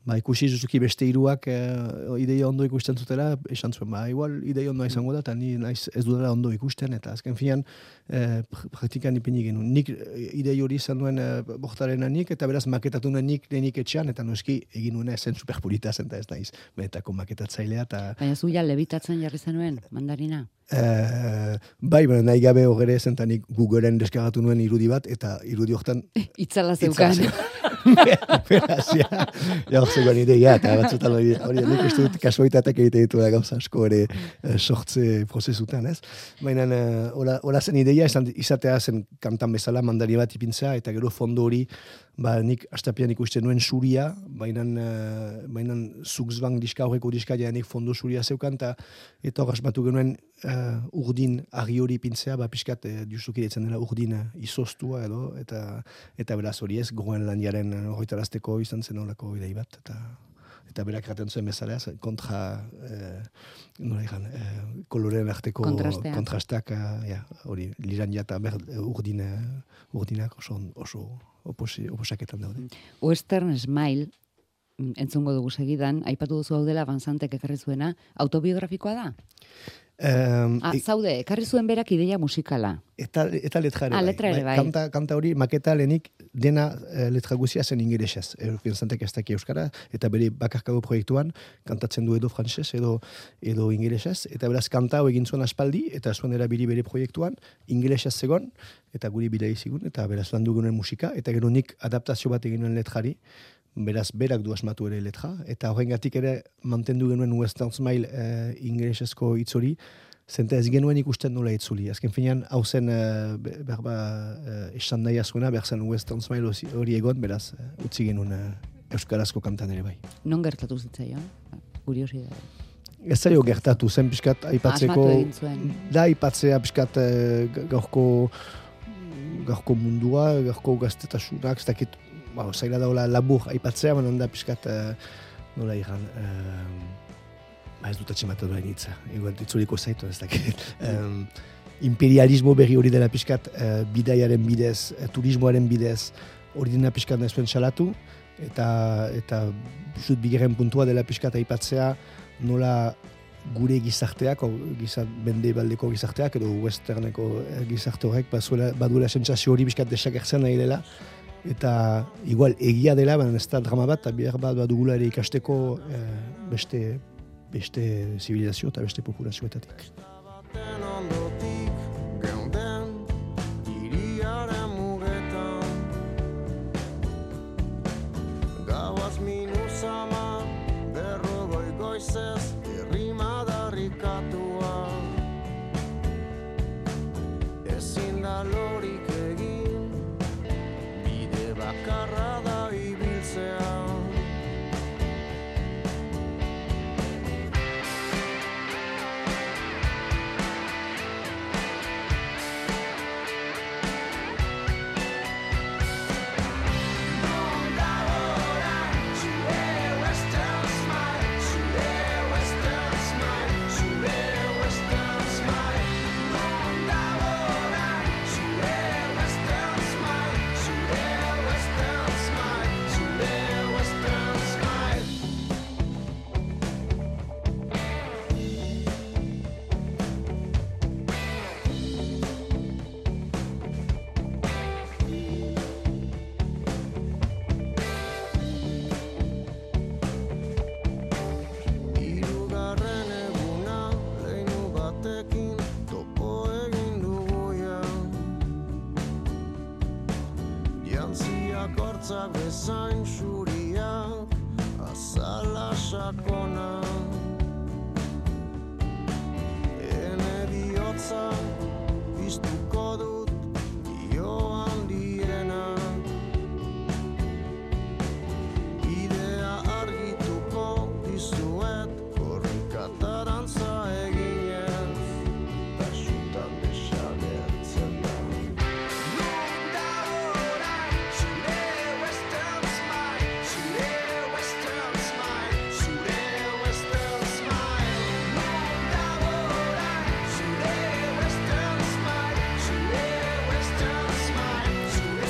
ba, ikusi zuzuki beste hiruak uh, ideia ondo ikusten zutela, esan zuen, ba, igual ideia ondo izango da, eta ni naiz ez dudala ondo ikusten, eta azken finan eh, praktikan ipini genuen. Nik idei hori izan duen eh, bortarena nik, eta beraz maketatu nuen nik lehenik etxean, eta noski egin nuena esen superpurita zen, eta ez naiz, benetako maketatzailea, eta... Baina zu ja lebitatzen jarri zenuen, mandarina? Uh, bai, baina nahi gabe hogere zentanik Googleen deskargatu nuen irudi bat, eta irudi hortan... [LAUGHS] Itzala zeukan. Beraz, ja, ja, zegoen ideia, eta batzutan hori, hori nik uste dut kasualitateak egite ditu da gauza asko ere sortze prozesutan, ez? Baina, uh, hola, hola zen ideia, izan, izatea zen kantan bezala mandari bat ipintzea, eta gero fondo hori, ba, nik astapian ikusten nuen suria, baina, baina zugzbang diska horreko diska nik fondo suria zeukan, eta eta hor asmatu genuen uh, urdin argi hori ipintzea, ba, pixkat, uh, justuki ditzen dela urdin uh, izostua edo, eta eta beraz hori ez, gogoen lan jaren horretarazteko izan zen horako idei bat, eta eta berak raten zuen bezala, ez, kontra, eh, nola ikan, eh, koloren arteko Kontrastea. kontrastak, eh, ja, hori, liran jata ber, urdin, eh, urdinak oso, oso oposi, oposaketan daude. Western Smile, entzungo dugu segidan, aipatu duzu hau dela Banzantek ekarri zuena, autobiografikoa da? Um, Ah, zaude, ekarri zuen berak ideia musikala. Eta, eta letra ere Ah, letra ere bai. Kanta, kanta hori, maketa lehenik dena eh, letra guzia zen ingelesez. Erufien zantek ez daki euskara, eta bere bakarkago proiektuan, kantatzen du edo frantzes edo, edo ingelesez. Eta beraz kanta egin zuen aspaldi, eta zuen erabili bere proiektuan, ingelesez zegon, eta guri bidea izigun, eta beraz landu genuen musika, eta gero nik adaptazio bat egin nuen letrari, beraz berak du asmatu ere letra, eta horrengatik ere mantendu genuen Western Smile eh, ingelesezko hitz hori, Zenta ez genuen ikusten nola itzuli. Azken finean, hau zen, uh, berba, uh, esan nahi azkuna, behar zen Western Smile hori- egon, beraz, utzi genuen uh, Euskarazko kantan ere bai. Non gertatu zitzaion? Kuriosidade. Ez zaio gertatu, zen pixkat aipatzeko... Zuen. Da aipatzea pixkat eh, ga- gaurko, gaurko mundua, gaurko gaztetasunak, ez dakit, ba, zaila daula labur aipatzea, baina da pixkat, eh, nola iran, eh, ba ez dut atxematu duen hitza, igual ditzuliko zaitu ez dakit. [LAUGHS] Em, imperialismo berri hori dela pixkat eh, bidaiaren bidez, eh, turismoaren bidez, hori dena pixkat nahi salatu, eta, eta zut bigarren puntua dela pixkat aipatzea, nola gure gizarteak, o, gizar, bende baldeko gizarteak, edo westerneko gizarte horrek, bazuela, baduela sentsazio hori bizkat desagertzen nahi dela, eta igual egia dela, baina ez da drama bat, eta behar bat badugula ere ikasteko eh, beste, beste zibilizazio eta beste populazioetatik.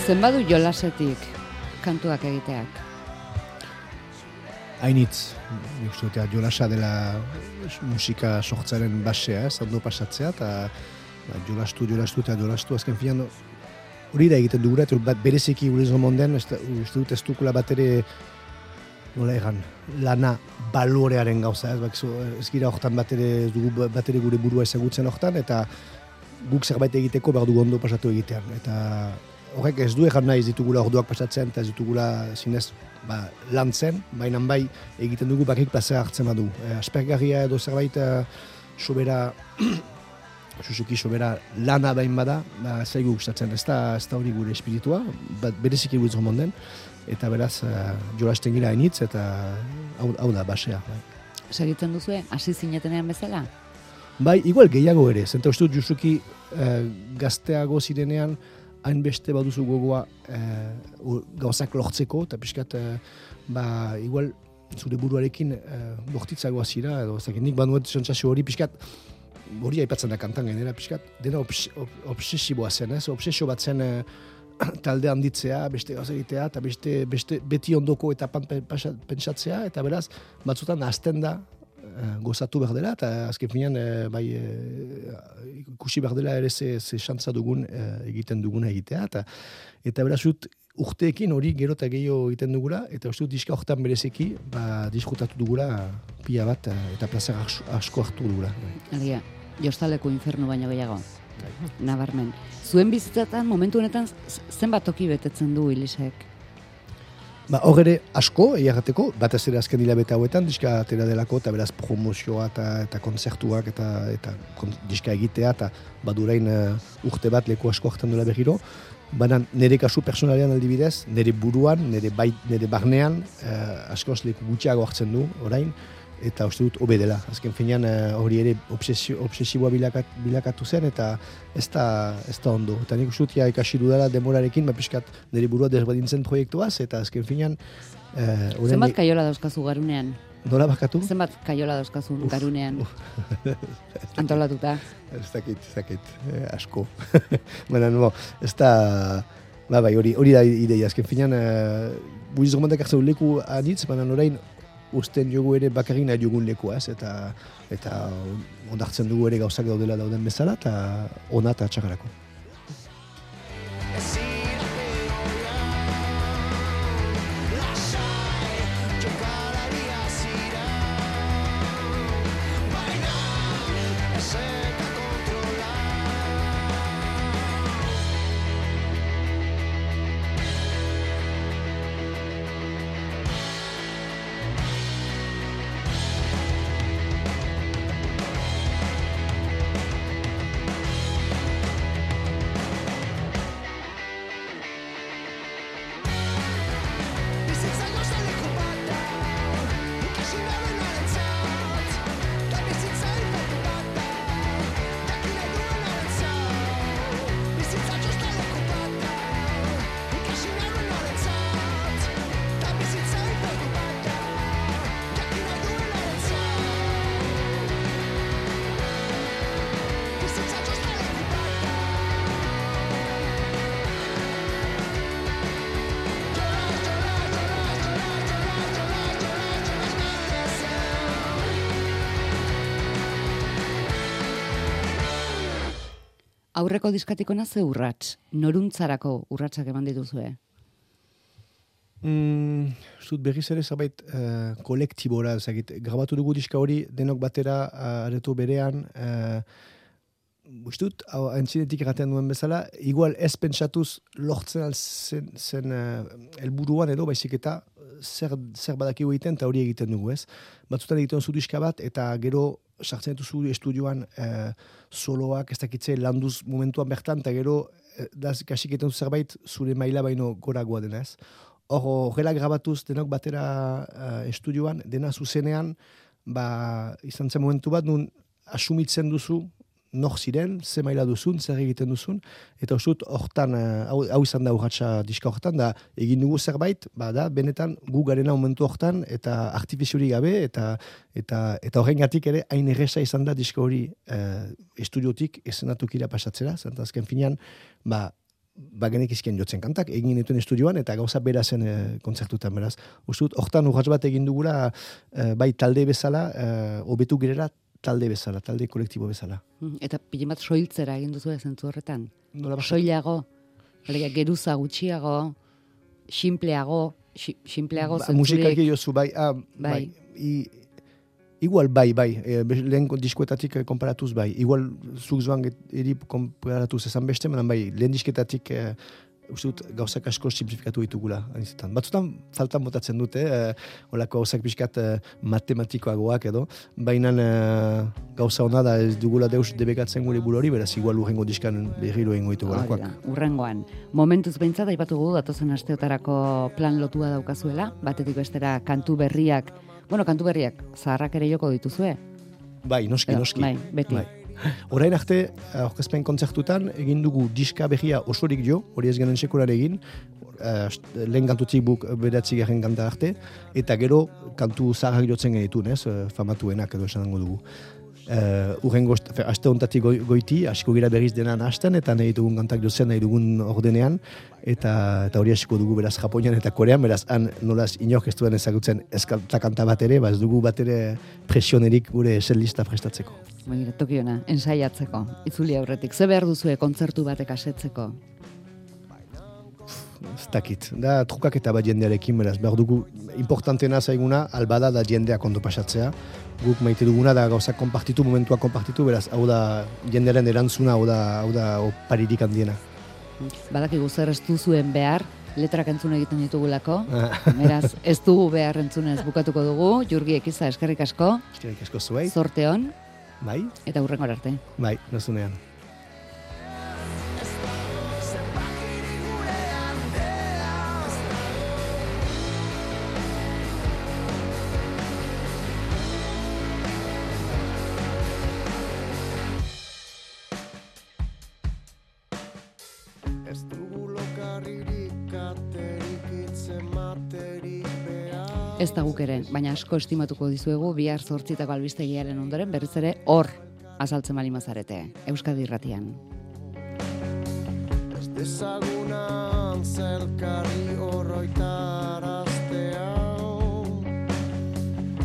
Zenbadu jolasetik kantuak egiteak. hainitz, uste jolasa dela musika sortzaren basea, ez, ondo pasatzea, eta ba, jolastu, jolastu eta jolastu, azken finan, hori da egiten dugura, eta bat bereziki ez da- uste dut ez dukula bat ere, nola egan, lana balorearen gauza, ez, bakizu, ez gira hortan bat ere, dugu bat ere gure burua ezagutzen hortan, eta guk zerbait egiteko behar dugu ondo pasatu egitean. Eta horrek ez du egan nahi ez ditugula orduak pasatzen, eta ez ditugula zinez ba, lantzen, baina bai egiten dugu bakik plazera hartzen badu. E, aspergarria edo zerbait e, sobera [CLEARS THROAT] Suzuki sobera lana bain bada, ba, zaigu gustatzen, ez da, ez da hori gure espiritua, bat bereziki gure zomonden, eta beraz, uh, jolasten gira hainitz, eta hau, hau da, basea. Bai. Segitzen duzue, hasi zinetenean bezala? Bai, igual gehiago ere, zenta uste dut Justuki eh, gazteago zirenean hainbeste baduzu gogoa eh, u- gauzak lortzeko, eta pixkat, eh, ba, igual zure buruarekin eh, bortitzagoa zira, edo dakit, nik banuet sentsazio hori pixkat, hori aipatzen da kantan gainera, pixkat, dena obs, ob, obsesiboa zen, ez? Obsesio bat zen eh, [CLEARS THROAT] talde handitzea, beste gauza egitea, eta beste, beste beti ondoko eta pan pentsatzea, eta beraz, batzutan hasten da, gozatu behar dela, eta azken finean, eh, bai, eh, ikusi behar dela ere ze, ze xantza dugun eh, egiten duguna egitea, eta, eta beraz dut, urteekin hori gero eta gehiago egiten dugula, eta uste dut diska horretan berezeki, ba, diskutatu dugula pila bat, eh, eta plazer asko, hartu dugula. bai. Egia, jostaleko infernu baino gehiago. Nabarmen. Zuen bizitzatan, momentu honetan, zenbat toki betetzen du Ilisek? Ba, hor ere asko, egiagateko, batez ere azken hilabete hauetan, diska atera delako, eta beraz promozioa eta, eta konzertuak eta, eta kon, diska egitea, eta badurain uh, urte bat leku asko hartzen duela berriro. Baina nire kasu personalean aldibidez, nire buruan, nire, bai, nire barnean, uh, askoz leku gutxiago hartzen du, orain, eta uste dut hobe dela. Azken finean eh, hori ere obsesio, obsesiboa bilakat, bilakatu zen, eta ez da, ez da ondo. Eta nik uste ja ikasi dudala demorarekin, ba pixkat nire burua desbadintzen proiektuaz, eta azken finean... Eh, Zenbat kaiola dauzkazu garunean? Nola bakatu? Zenbat kaiola dauzkazu garunean? [LAUGHS] Antolatuta. Ez dakit, ez dakit, eh, asko. [LAUGHS] Baina, no, ez da... Ba, bai, hori, hori da ideia, azken finean, eh, buiz romantak hartzen leku anitz, baina orain usten jogu ere bakarrik nahi jogun lekua, ez, eta eta ondartzen dugu ere gauzak daudela dauden bezala, eta ona eta txakarako. Aurreko diskatikona ze urrats, noruntzarako urratsak eman dituzue. Mm, zut berriz ere zerbait uh, kolektibora, ezagit, grabatu dugu diska hori denok batera uh, areto berean, uh, Bustut, hau entzinetik erraten duen bezala, igual ez pentsatuz lortzen al zen, uh, elburuan edo, baizik eta zer, zer badakigu egiten eta hori egiten dugu, ez? Batzutan egiten zu diska bat, eta gero sartzen dituzu estudioan uh, soloak, ez dakitze, landuz momentuan bertan, eta gero, uh, da kasik egiten du zerbait zure maila baino goragoa dena, ez? Hor, horrela grabatuz denok batera uh, estudioan, dena zuzenean, ba, izan zen momentu bat, nun asumitzen duzu, nor ziren, ze maila duzun, zer egiten duzun, eta usut, hortan, eh, hau, hau izan da urratxa diska hortan, da egin dugu zerbait, ba da, benetan gu garena momentu hortan, eta artifiziori gabe, eta eta eta horrengatik ere, hain erresa izan da diska hori eh, estudiotik esenatukira pasatzera, zenta azken finean, ba, ba genek izkien jotzen kantak, egin dituen estudioan, eta gauza bera zen e, kontzertutan, beraz. Uzut, hortan urratx bat egin dugula, eh, bai talde bezala, e, obetu girela talde bezala, talde kolektibo bezala. Mm, Eta pile bat soiltzera egin duzu zentzu horretan. Nola Soilago, alegia, geruza gutxiago, simpleago, xi- simpleago Ba, musikaki jozu, bai, ah, Bai. bai. I, igual bai, bai, e, lehen diskoetatik eh, konparatuz bai. Igual zuk zoan eri konparatuz esan beste, manan bai, lehen disketatik e, uste dut gauzak asko simplifikatu ditugula. anizetan. Batzutan faltan botatzen dute, e, olako gauzak pixkat e, matematikoagoak edo, baina e, gauza hona da ez dugula deus debekatzen gure bulori, beraz igual urrengo diskan berriro egingo ditugu Hori olakoak. da, urrengoan. Momentuz behintzat, aipatu gu, datozen asteotarako plan lotua daukazuela, batetik bestera kantu berriak, bueno, kantu berriak, zaharrak ere joko dituzue. Bai, noski, Edo, noski. bai, beti. Orain arte, eh, aurkezpen kontzertutan, egin dugu diska berria osorik jo, hori ez genuen sekular egin, eh, lehen kantutik buk beratzi garen kanta arte, eta gero kantu zaharrak jotzen genitun, ez, eh, famatuenak edo esan dugu. Uh, urrengo, est- fe, aste hontatik goi, goiti, asko gira berriz denan hasten, eta nahi dugun kantak jotzen nahi dugun ordenean, eta, eta hori asko dugu beraz Japonian eta Korean, beraz han nolaz inork ez duen ezagutzen eskanta kanta bat ere, ba ez dugu bat ere presionerik gure set lista prestatzeko. Begira, tokiona, ensaiatzeko, itzuli aurretik. Ze behar duzue kontzertu batek asetzeko? Ez dakit. Da trukaketa bat jendearekin, beraz, behar dugu importantena zaiguna, albada da jendeak ondo pasatzea. Guk maite duguna da gauzak konpartitu, momentua konpartitu, beraz, hau da jendearen erantzuna, hau da, hau da oparirik handiena. Badakigu zer ez duzuen behar, letrak entzun egiten ditugulako, [LAUGHS] beraz, ez dugu behar entzunez bukatuko dugu, jurgi ekiza eskerrik asko, Eskerrik asko zuei, zorte hon, bai, eta hurrengor arte. bai, nozunean. Ez da guk ere, baina asko estimatuko dizuegu bihar zortzitako albistegiaren ondoren berriz ere hor azaltzen bali mazarete, Euskadi irratian. Ez dezagunan zelkarri horroitaraztea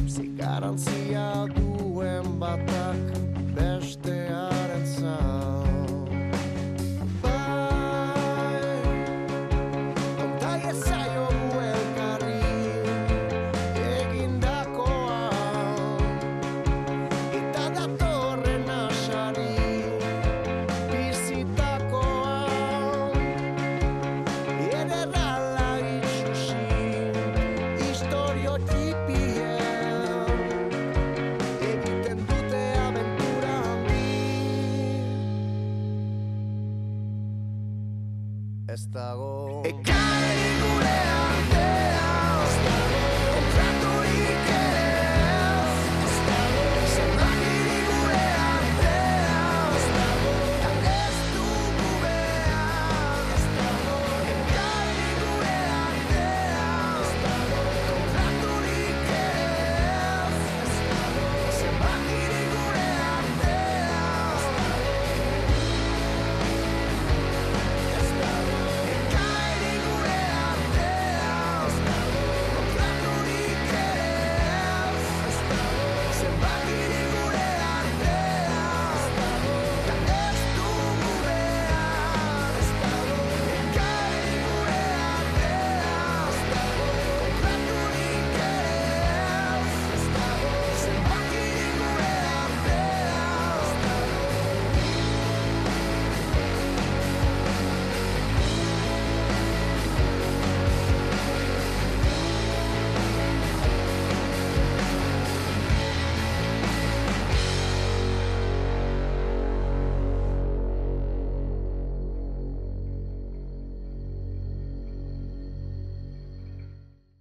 Zigarantzia duen batak bestearen zau Ez dago Ekarri gure artean